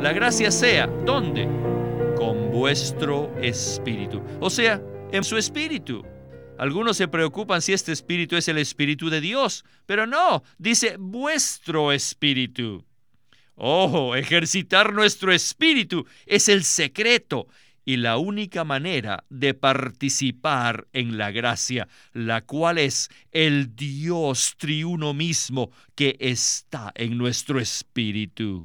la gracia sea, ¿dónde? Con vuestro espíritu. O sea, en su espíritu. Algunos se preocupan si este espíritu es el espíritu de Dios, pero no, dice vuestro espíritu. Oh, ejercitar nuestro espíritu es el secreto y la única manera de participar en la gracia, la cual es el Dios triuno mismo que está en nuestro espíritu.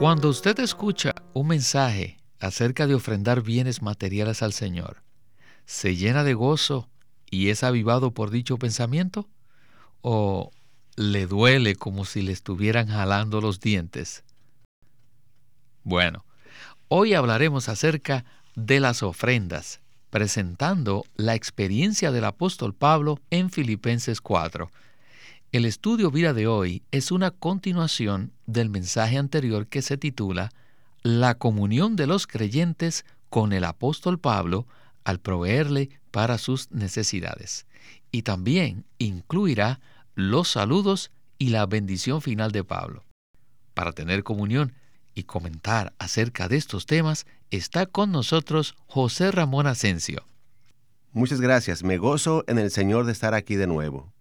Cuando usted escucha un mensaje acerca de ofrendar bienes materiales al Señor, ¿se llena de gozo y es avivado por dicho pensamiento? ¿O le duele como si le estuvieran jalando los dientes? Bueno, hoy hablaremos acerca de las ofrendas, presentando la experiencia del apóstol Pablo en Filipenses 4. El estudio vida de hoy es una continuación del mensaje anterior que se titula La comunión de los creyentes con el apóstol Pablo al proveerle para sus necesidades. Y también incluirá los saludos y la bendición final de Pablo. Para tener comunión y comentar acerca de estos temas, está con nosotros José Ramón Asensio. Muchas gracias, me gozo en el Señor de estar aquí de nuevo.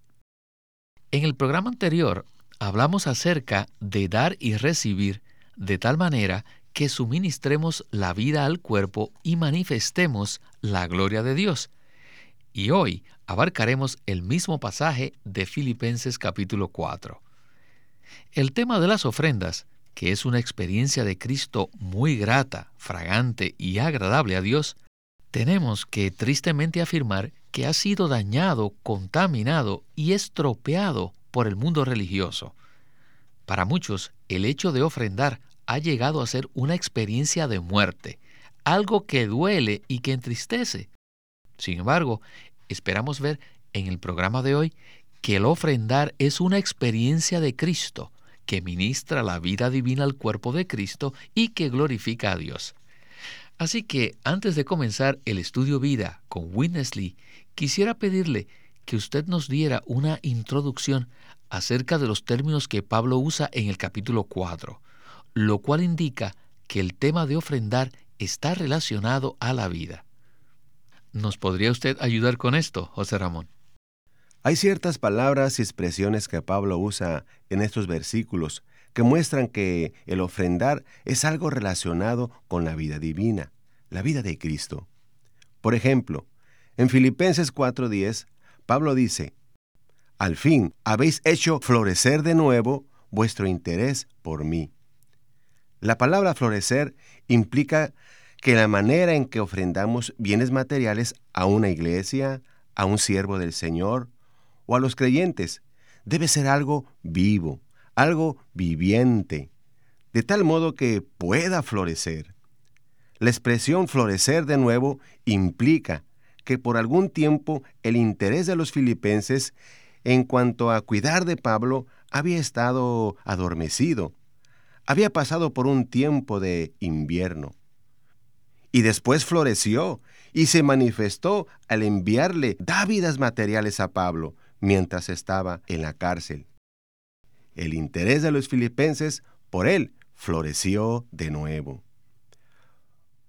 En el programa anterior hablamos acerca de dar y recibir de tal manera que suministremos la vida al cuerpo y manifestemos la gloria de Dios. Y hoy abarcaremos el mismo pasaje de Filipenses capítulo 4. El tema de las ofrendas, que es una experiencia de Cristo muy grata, fragante y agradable a Dios, tenemos que tristemente afirmar que ha sido dañado, contaminado y estropeado por el mundo religioso. Para muchos, el hecho de ofrendar ha llegado a ser una experiencia de muerte, algo que duele y que entristece. Sin embargo, esperamos ver en el programa de hoy que el ofrendar es una experiencia de Cristo, que ministra la vida divina al cuerpo de Cristo y que glorifica a Dios. Así que antes de comenzar el estudio vida con Winnesley, quisiera pedirle que usted nos diera una introducción acerca de los términos que Pablo usa en el capítulo 4 lo cual indica que el tema de ofrendar está relacionado a la vida. ¿Nos podría usted ayudar con esto, José Ramón? Hay ciertas palabras y expresiones que Pablo usa en estos versículos que muestran que el ofrendar es algo relacionado con la vida divina, la vida de Cristo. Por ejemplo, en Filipenses 4:10, Pablo dice, Al fin habéis hecho florecer de nuevo vuestro interés por mí. La palabra florecer implica que la manera en que ofrendamos bienes materiales a una iglesia, a un siervo del Señor o a los creyentes debe ser algo vivo, algo viviente, de tal modo que pueda florecer. La expresión florecer de nuevo implica que por algún tiempo el interés de los filipenses en cuanto a cuidar de Pablo había estado adormecido había pasado por un tiempo de invierno. Y después floreció y se manifestó al enviarle dávidas materiales a Pablo mientras estaba en la cárcel. El interés de los filipenses por él floreció de nuevo.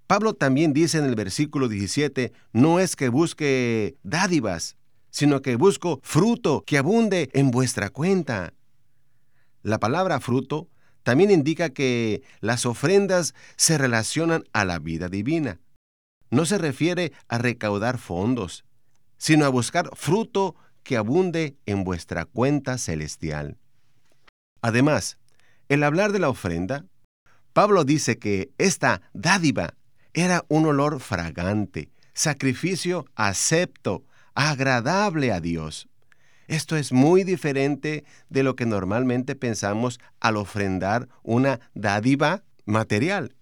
Pablo también dice en el versículo 17, no es que busque dádivas, sino que busco fruto que abunde en vuestra cuenta. La palabra fruto también indica que las ofrendas se relacionan a la vida divina. No se refiere a recaudar fondos, sino a buscar fruto que abunde en vuestra cuenta celestial. Además, el hablar de la ofrenda, Pablo dice que esta dádiva era un olor fragante, sacrificio acepto, agradable a Dios. Esto es muy diferente de lo que normalmente pensamos al ofrendar una dádiva material.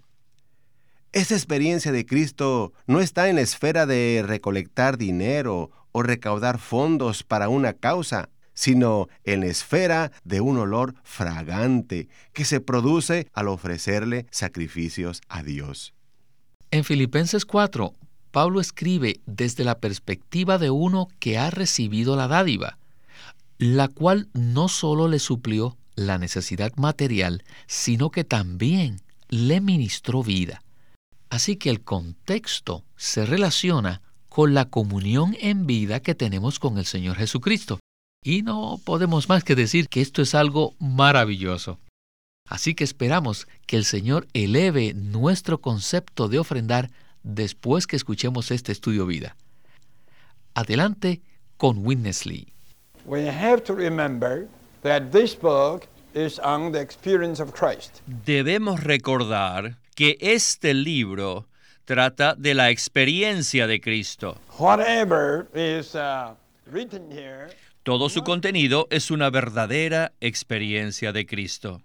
Esa experiencia de Cristo no está en la esfera de recolectar dinero o recaudar fondos para una causa, sino en esfera de un olor fragante que se produce al ofrecerle sacrificios a Dios. En Filipenses 4, Pablo escribe desde la perspectiva de uno que ha recibido la dádiva, la cual no solo le suplió la necesidad material, sino que también le ministró vida. Así que el contexto se relaciona con la comunión en vida que tenemos con el Señor Jesucristo. Y no podemos más que decir que esto es algo maravilloso. Así que esperamos que el Señor eleve nuestro concepto de ofrendar después que escuchemos este estudio vida. Adelante con Witness Lee. Debemos recordar que este libro trata de la experiencia de Cristo. Uh, Todo su contenido es una verdadera experiencia de Cristo.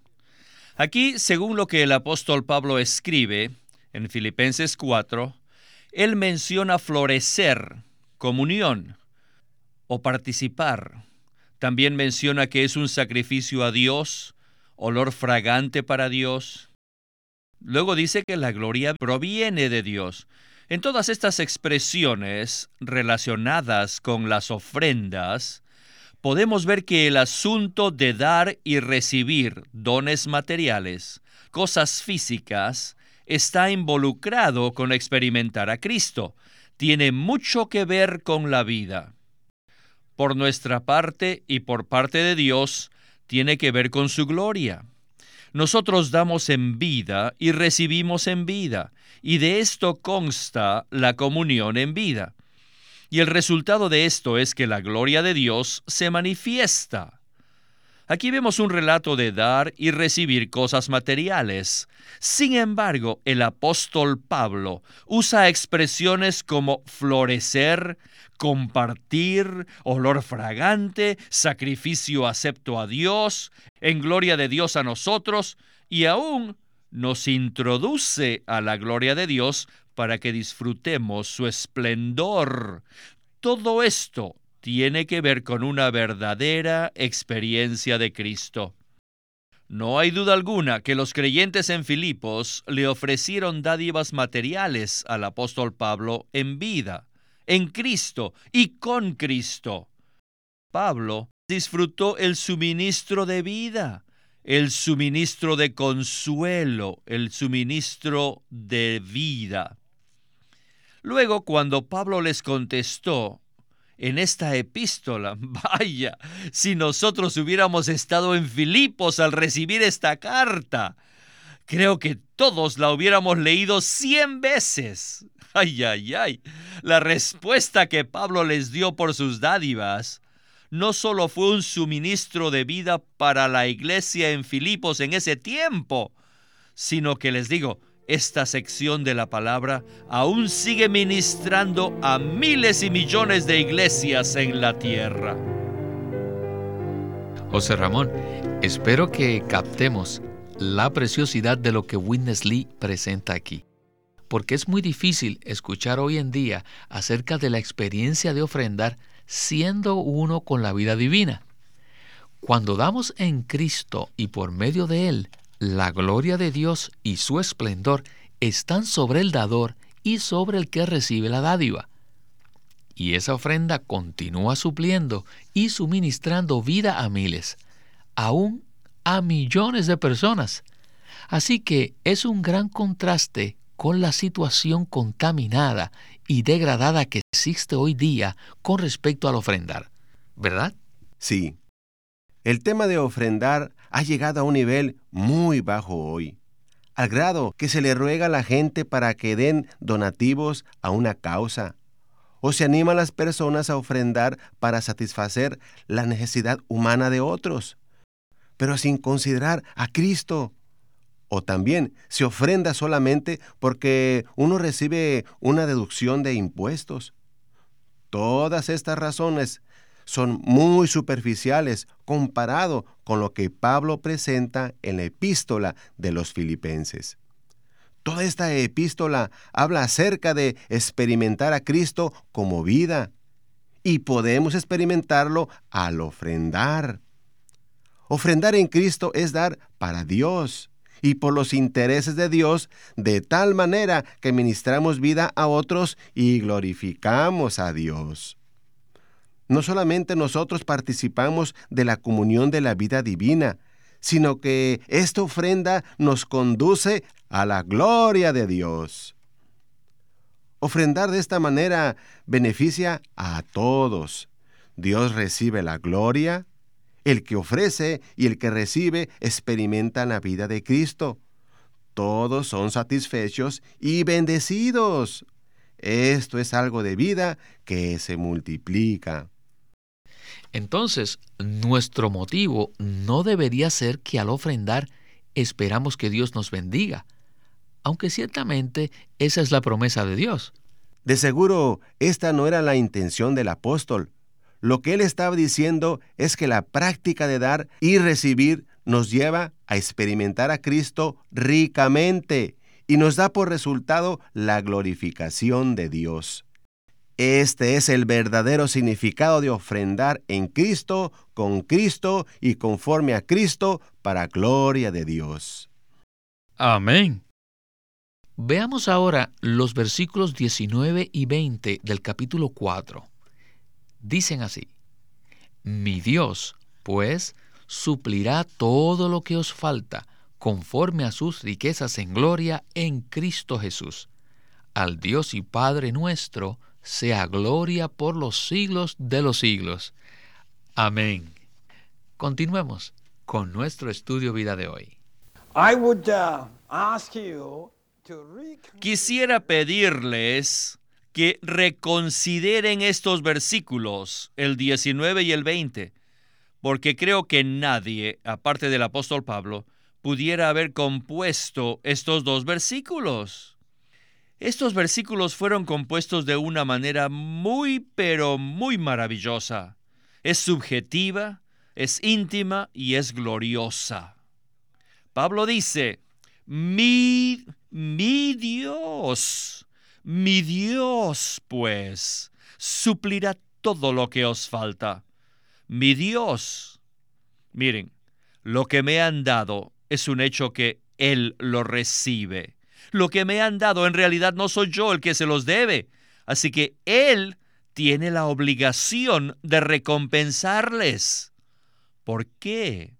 Aquí, según lo que el apóstol Pablo escribe en Filipenses 4, él menciona florecer, comunión o participar. También menciona que es un sacrificio a Dios, olor fragante para Dios, Luego dice que la gloria proviene de Dios. En todas estas expresiones relacionadas con las ofrendas, podemos ver que el asunto de dar y recibir dones materiales, cosas físicas, está involucrado con experimentar a Cristo. Tiene mucho que ver con la vida. Por nuestra parte y por parte de Dios, tiene que ver con su gloria. Nosotros damos en vida y recibimos en vida, y de esto consta la comunión en vida. Y el resultado de esto es que la gloria de Dios se manifiesta. Aquí vemos un relato de dar y recibir cosas materiales. Sin embargo, el apóstol Pablo usa expresiones como florecer, compartir, olor fragante, sacrificio acepto a Dios, en gloria de Dios a nosotros, y aún nos introduce a la gloria de Dios para que disfrutemos su esplendor. Todo esto tiene que ver con una verdadera experiencia de Cristo. No hay duda alguna que los creyentes en Filipos le ofrecieron dádivas materiales al apóstol Pablo en vida en Cristo y con Cristo. Pablo disfrutó el suministro de vida, el suministro de consuelo, el suministro de vida. Luego, cuando Pablo les contestó en esta epístola, vaya, si nosotros hubiéramos estado en Filipos al recibir esta carta, creo que todos la hubiéramos leído cien veces. Ay, ay, ay. La respuesta que Pablo les dio por sus dádivas no solo fue un suministro de vida para la iglesia en Filipos en ese tiempo, sino que les digo, esta sección de la palabra aún sigue ministrando a miles y millones de iglesias en la tierra. José Ramón, espero que captemos la preciosidad de lo que Witness Lee presenta aquí porque es muy difícil escuchar hoy en día acerca de la experiencia de ofrendar siendo uno con la vida divina. Cuando damos en Cristo y por medio de Él, la gloria de Dios y su esplendor están sobre el dador y sobre el que recibe la dádiva. Y esa ofrenda continúa supliendo y suministrando vida a miles, aún a millones de personas. Así que es un gran contraste con la situación contaminada y degradada que existe hoy día con respecto al ofrendar, ¿verdad? Sí. El tema de ofrendar ha llegado a un nivel muy bajo hoy, al grado que se le ruega a la gente para que den donativos a una causa, o se anima a las personas a ofrendar para satisfacer la necesidad humana de otros, pero sin considerar a Cristo o también se ofrenda solamente porque uno recibe una deducción de impuestos. Todas estas razones son muy superficiales comparado con lo que Pablo presenta en la epístola de los filipenses. Toda esta epístola habla acerca de experimentar a Cristo como vida y podemos experimentarlo al ofrendar. Ofrendar en Cristo es dar para Dios y por los intereses de Dios de tal manera que ministramos vida a otros y glorificamos a Dios. No solamente nosotros participamos de la comunión de la vida divina, sino que esta ofrenda nos conduce a la gloria de Dios. Ofrendar de esta manera beneficia a todos. Dios recibe la gloria, el que ofrece y el que recibe experimentan la vida de Cristo. Todos son satisfechos y bendecidos. Esto es algo de vida que se multiplica. Entonces, nuestro motivo no debería ser que al ofrendar esperamos que Dios nos bendiga, aunque ciertamente esa es la promesa de Dios. De seguro, esta no era la intención del apóstol. Lo que él estaba diciendo es que la práctica de dar y recibir nos lleva a experimentar a Cristo ricamente y nos da por resultado la glorificación de Dios. Este es el verdadero significado de ofrendar en Cristo, con Cristo y conforme a Cristo para gloria de Dios. Amén. Veamos ahora los versículos 19 y 20 del capítulo 4. Dicen así, Mi Dios, pues, suplirá todo lo que os falta, conforme a sus riquezas en gloria en Cristo Jesús. Al Dios y Padre nuestro, sea gloria por los siglos de los siglos. Amén. Continuemos con nuestro estudio vida de hoy. Uh, Quisiera pedirles que reconsideren estos versículos, el 19 y el 20, porque creo que nadie, aparte del apóstol Pablo, pudiera haber compuesto estos dos versículos. Estos versículos fueron compuestos de una manera muy, pero muy maravillosa. Es subjetiva, es íntima y es gloriosa. Pablo dice, mi, Dios, mi Dios, pues, suplirá todo lo que os falta. Mi Dios. Miren, lo que me han dado es un hecho que Él lo recibe lo que me han dado en realidad no soy yo el que se los debe. Así que Él tiene la obligación de recompensarles. ¿Por qué?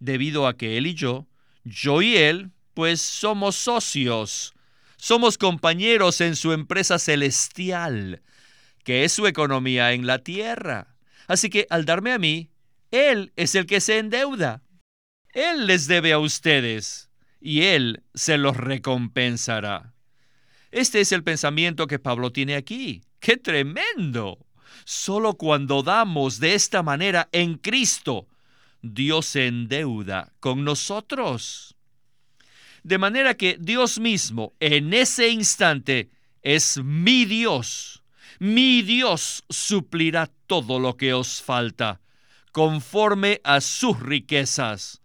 Debido a que Él y yo, yo y Él, pues somos socios, somos compañeros en su empresa celestial, que es su economía en la tierra. Así que al darme a mí, Él es el que se endeuda. Él les debe a ustedes y Él se los recompensará. Este es el pensamiento que Pablo tiene aquí. ¡Qué tremendo! Solo cuando damos de esta manera en Cristo, Dios se endeuda con nosotros. De manera que Dios mismo en ese instante es mi Dios. Mi Dios suplirá todo lo que os falta, conforme a sus riquezas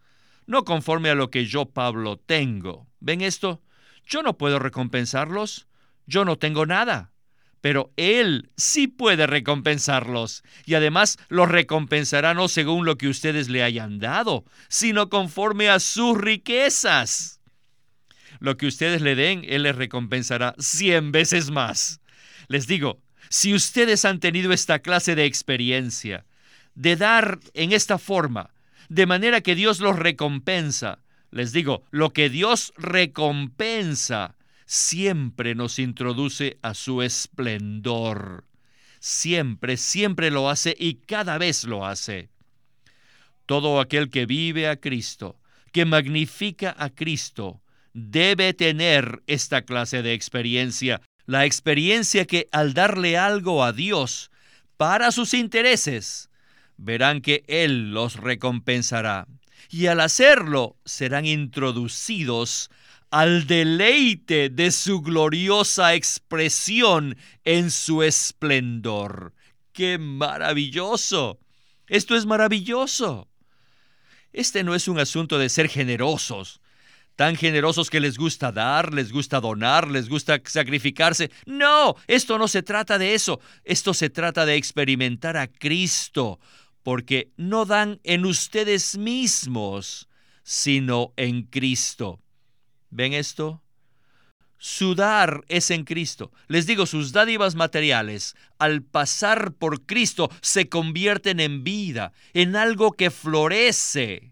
no conforme a lo que yo, Pablo, tengo. ¿Ven esto? Yo no puedo recompensarlos, yo no tengo nada, pero Él sí puede recompensarlos, y además los recompensará no según lo que ustedes le hayan dado, sino conforme a sus riquezas. Lo que ustedes le den, Él les recompensará cien veces más. Les digo, si ustedes han tenido esta clase de experiencia, de dar en esta forma, de manera que Dios los recompensa. Les digo, lo que Dios recompensa siempre nos introduce a su esplendor. Siempre, siempre lo hace y cada vez lo hace. Todo aquel que vive a Cristo, que magnifica a Cristo, debe tener esta clase de experiencia, la experiencia que al darle algo a Dios para sus intereses, verán que Él los recompensará. Y al hacerlo serán introducidos al deleite de su gloriosa expresión en su esplendor. ¡Qué maravilloso! Esto es maravilloso. Este no es un asunto de ser generosos, tan generosos que les gusta dar, les gusta donar, les gusta sacrificarse. No, esto no se trata de eso. Esto se trata de experimentar a Cristo, porque no dan en ustedes mismos, sino en Cristo. ¿Ven esto? Su dar es en Cristo. Les digo, sus dádivas materiales, al pasar por Cristo, se convierten en vida, en algo que florece.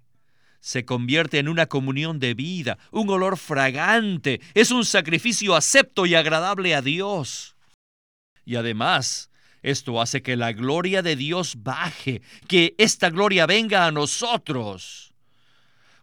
Se convierte en una comunión de vida, un olor fragante, es un sacrificio acepto y agradable a Dios. Y además, esto hace que la gloria de Dios baje, que esta gloria venga a nosotros.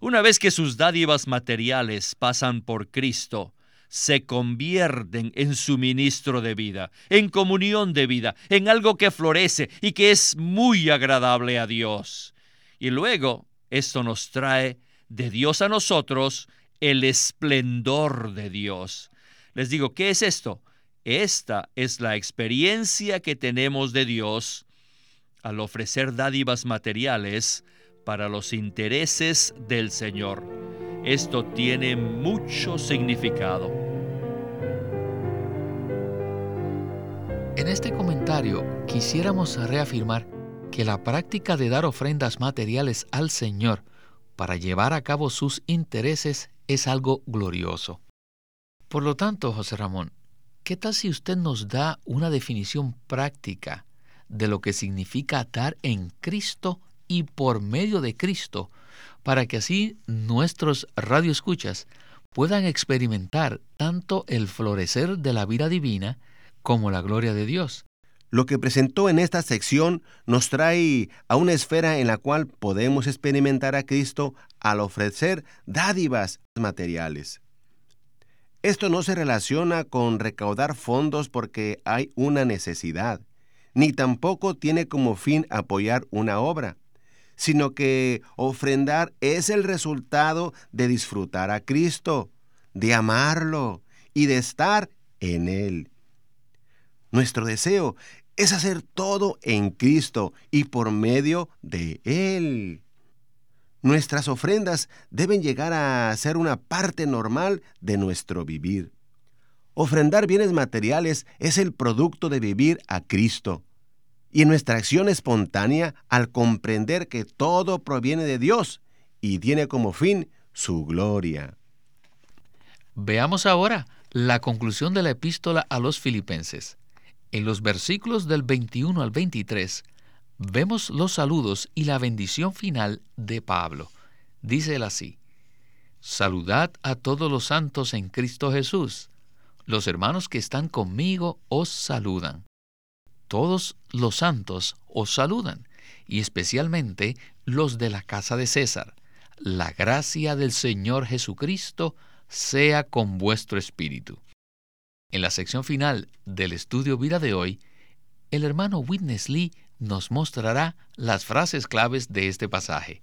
Una vez que sus dádivas materiales pasan por Cristo, se convierten en suministro de vida, en comunión de vida, en algo que florece y que es muy agradable a Dios. Y luego esto nos trae de Dios a nosotros el esplendor de Dios. Les digo, ¿qué es esto? Esta es la experiencia que tenemos de Dios al ofrecer dádivas materiales para los intereses del Señor. Esto tiene mucho significado. En este comentario quisiéramos reafirmar que la práctica de dar ofrendas materiales al Señor para llevar a cabo sus intereses es algo glorioso. Por lo tanto, José Ramón, ¿qué tal si usted nos da una definición práctica de lo que significa dar en Cristo y por medio de Cristo, para que así nuestros radioescuchas puedan experimentar tanto el florecer de la vida divina como la gloria de Dios. Lo que presentó en esta sección nos trae a una esfera en la cual podemos experimentar a Cristo al ofrecer dádivas materiales. Esto no se relaciona con recaudar fondos porque hay una necesidad, ni tampoco tiene como fin apoyar una obra sino que ofrendar es el resultado de disfrutar a Cristo, de amarlo y de estar en Él. Nuestro deseo es hacer todo en Cristo y por medio de Él. Nuestras ofrendas deben llegar a ser una parte normal de nuestro vivir. Ofrendar bienes materiales es el producto de vivir a Cristo y en nuestra acción espontánea al comprender que todo proviene de Dios y tiene como fin su gloria. Veamos ahora la conclusión de la epístola a los filipenses. En los versículos del 21 al 23 vemos los saludos y la bendición final de Pablo. Dice él así, Saludad a todos los santos en Cristo Jesús. Los hermanos que están conmigo os saludan todos los santos os saludan, y especialmente los de la casa de César. La gracia del Señor Jesucristo sea con vuestro espíritu. En la sección final del estudio vida de hoy, el hermano Witness Lee nos mostrará las frases claves de este pasaje.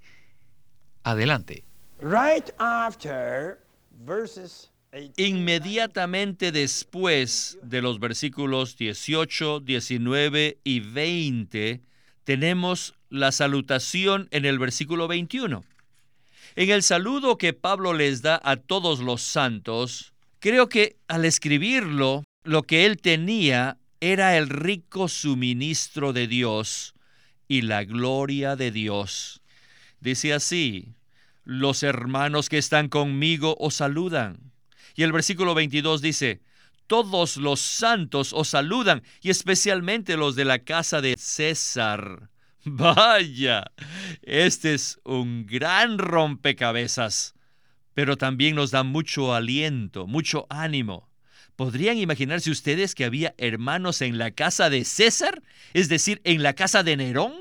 Adelante. Right after verses Inmediatamente después de los versículos 18, 19 y 20, tenemos la salutación en el versículo 21. En el saludo que Pablo les da a todos los santos, creo que al escribirlo, lo que él tenía era el rico suministro de Dios y la gloria de Dios. Dice así, los hermanos que están conmigo os saludan. Y el versículo 22 dice, todos los santos os saludan, y especialmente los de la casa de César. Vaya, este es un gran rompecabezas, pero también nos da mucho aliento, mucho ánimo. ¿Podrían imaginarse ustedes que había hermanos en la casa de César? Es decir, en la casa de Nerón.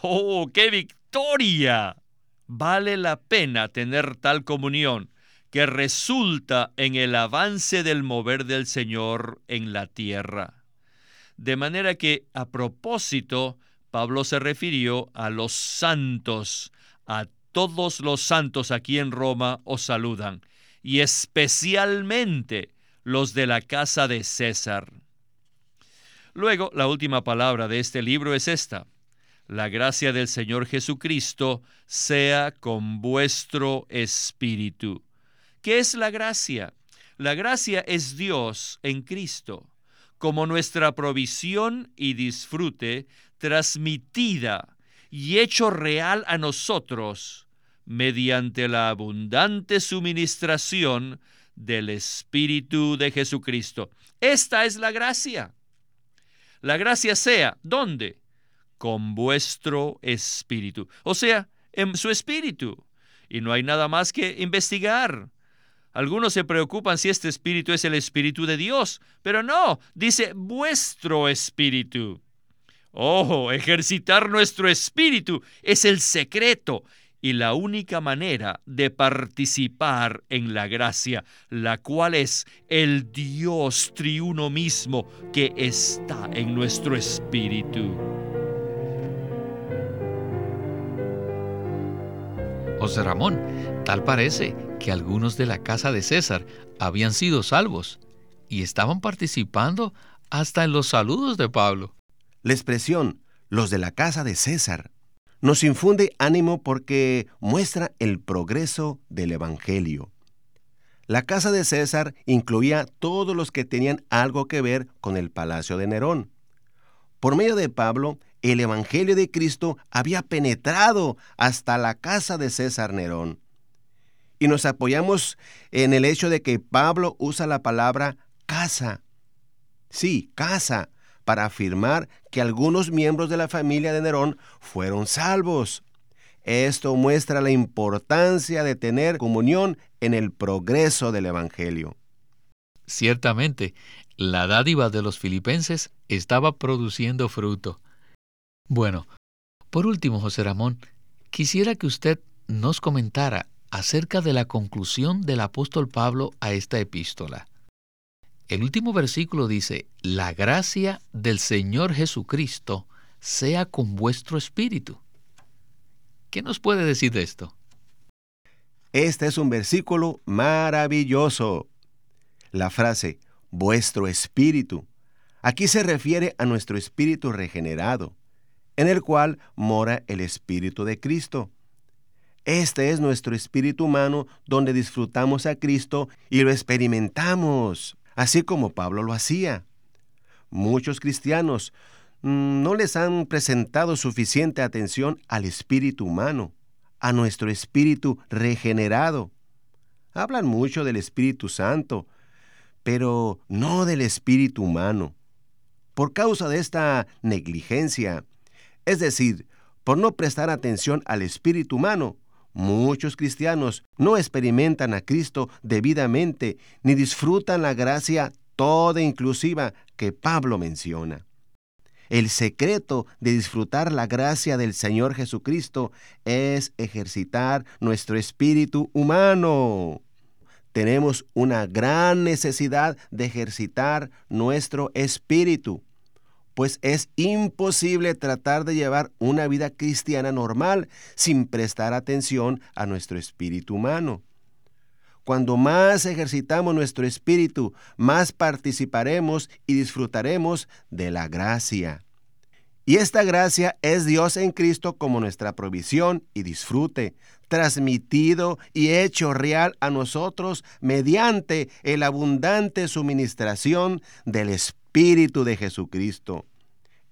¡Oh, qué victoria! Vale la pena tener tal comunión que resulta en el avance del mover del Señor en la tierra. De manera que, a propósito, Pablo se refirió a los santos, a todos los santos aquí en Roma os saludan, y especialmente los de la casa de César. Luego, la última palabra de este libro es esta. La gracia del Señor Jesucristo sea con vuestro espíritu. ¿Qué es la gracia? La gracia es Dios en Cristo, como nuestra provisión y disfrute transmitida y hecho real a nosotros mediante la abundante suministración del Espíritu de Jesucristo. Esta es la gracia. La gracia sea, ¿dónde? Con vuestro espíritu. O sea, en su espíritu. Y no hay nada más que investigar. Algunos se preocupan si este espíritu es el espíritu de Dios, pero no, dice vuestro espíritu. Oh, ejercitar nuestro espíritu es el secreto y la única manera de participar en la gracia, la cual es el Dios triuno mismo que está en nuestro espíritu. José Ramón, tal parece que algunos de la casa de César habían sido salvos y estaban participando hasta en los saludos de Pablo. La expresión los de la casa de César nos infunde ánimo porque muestra el progreso del Evangelio. La casa de César incluía todos los que tenían algo que ver con el palacio de Nerón. Por medio de Pablo, el Evangelio de Cristo había penetrado hasta la casa de César Nerón. Y nos apoyamos en el hecho de que Pablo usa la palabra casa. Sí, casa, para afirmar que algunos miembros de la familia de Nerón fueron salvos. Esto muestra la importancia de tener comunión en el progreso del Evangelio. Ciertamente, la dádiva de los filipenses estaba produciendo fruto. Bueno, por último, José Ramón, quisiera que usted nos comentara acerca de la conclusión del apóstol Pablo a esta epístola. El último versículo dice, la gracia del Señor Jesucristo sea con vuestro espíritu. ¿Qué nos puede decir de esto? Este es un versículo maravilloso. La frase, vuestro espíritu, aquí se refiere a nuestro espíritu regenerado, en el cual mora el espíritu de Cristo. Este es nuestro espíritu humano donde disfrutamos a Cristo y lo experimentamos así como Pablo lo hacía. Muchos cristianos mm, no les han presentado suficiente atención al espíritu humano, a nuestro espíritu regenerado. Hablan mucho del Espíritu Santo, pero no del espíritu humano. Por causa de esta negligencia, es decir, por no prestar atención al espíritu humano, Muchos cristianos no experimentan a Cristo debidamente ni disfrutan la gracia toda inclusiva que Pablo menciona. El secreto de disfrutar la gracia del Señor Jesucristo es ejercitar nuestro espíritu humano. Tenemos una gran necesidad de ejercitar nuestro espíritu pues es imposible tratar de llevar una vida cristiana normal sin prestar atención a nuestro espíritu humano. Cuando más ejercitamos nuestro espíritu, más participaremos y disfrutaremos de la gracia. Y esta gracia es Dios en Cristo como nuestra provisión y disfrute, transmitido y hecho real a nosotros mediante el abundante suministración del Espíritu Espíritu de Jesucristo.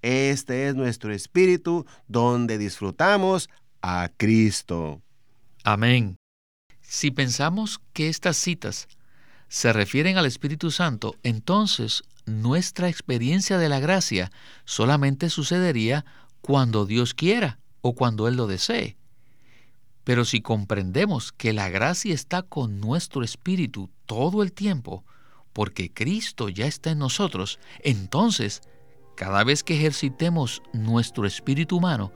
Este es nuestro espíritu donde disfrutamos a Cristo. Amén. Si pensamos que estas citas se refieren al Espíritu Santo, entonces nuestra experiencia de la gracia solamente sucedería cuando Dios quiera o cuando Él lo desee. Pero si comprendemos que la gracia está con nuestro espíritu todo el tiempo, porque Cristo ya está en nosotros, entonces, cada vez que ejercitemos nuestro espíritu humano,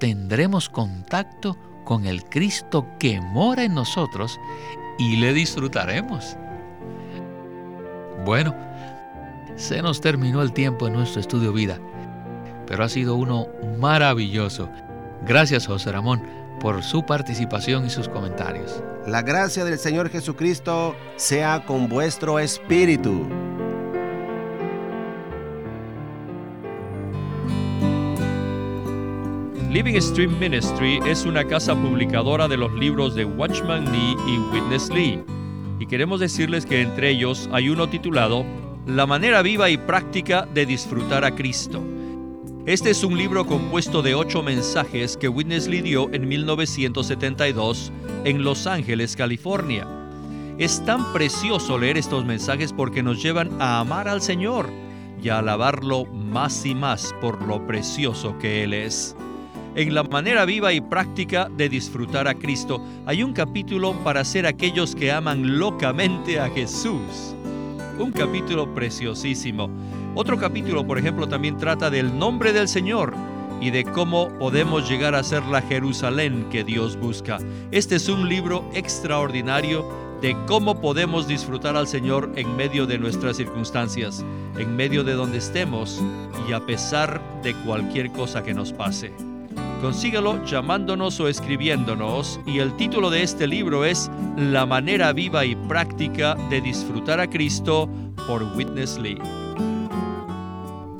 tendremos contacto con el Cristo que mora en nosotros y le disfrutaremos. Bueno, se nos terminó el tiempo en nuestro estudio vida, pero ha sido uno maravilloso. Gracias, José Ramón por su participación y sus comentarios. La gracia del Señor Jesucristo sea con vuestro espíritu. Living Stream Ministry es una casa publicadora de los libros de Watchman Nee y Witness Lee. Y queremos decirles que entre ellos hay uno titulado La manera viva y práctica de disfrutar a Cristo este es un libro compuesto de ocho mensajes que Witness Lee dio en 1972 en Los Ángeles, California. Es tan precioso leer estos mensajes porque nos llevan a amar al Señor y a alabarlo más y más por lo precioso que Él es. En la manera viva y práctica de disfrutar a Cristo hay un capítulo para ser aquellos que aman locamente a Jesús. Un capítulo preciosísimo. Otro capítulo, por ejemplo, también trata del nombre del Señor y de cómo podemos llegar a ser la Jerusalén que Dios busca. Este es un libro extraordinario de cómo podemos disfrutar al Señor en medio de nuestras circunstancias, en medio de donde estemos y a pesar de cualquier cosa que nos pase. Consíguelo llamándonos o escribiéndonos y el título de este libro es La manera viva y práctica de disfrutar a Cristo por Witness Lee.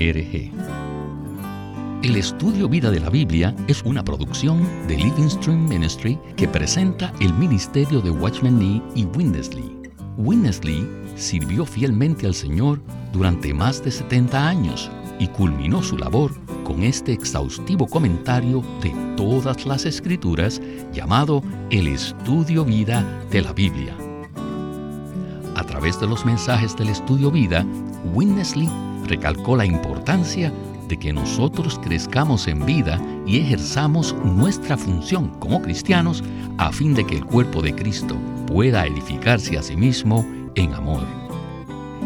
El Estudio Vida de la Biblia es una producción de Living Stream Ministry que presenta el ministerio de Watchman Nee y Winnesley. Winnesley sirvió fielmente al Señor durante más de 70 años y culminó su labor con este exhaustivo comentario de todas las escrituras llamado El Estudio Vida de la Biblia. A través de los mensajes del Estudio Vida, Winnesley recalcó la importancia de que nosotros crezcamos en vida y ejerzamos nuestra función como cristianos a fin de que el cuerpo de Cristo pueda edificarse a sí mismo en amor.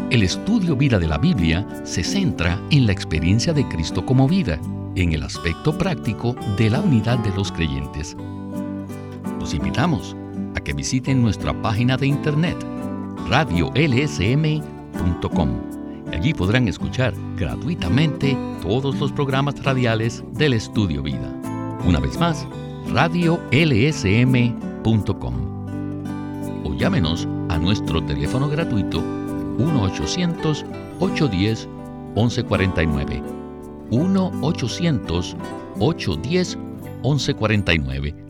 El estudio vida de la Biblia se centra en la experiencia de Cristo como vida, en el aspecto práctico de la unidad de los creyentes. Los invitamos a que visiten nuestra página de internet radiolsm.com. Allí podrán escuchar gratuitamente todos los programas radiales del Estudio Vida. Una vez más, radiolsm.com. O llámenos a nuestro teléfono gratuito 1-800-810-1149. 1-800-810-1149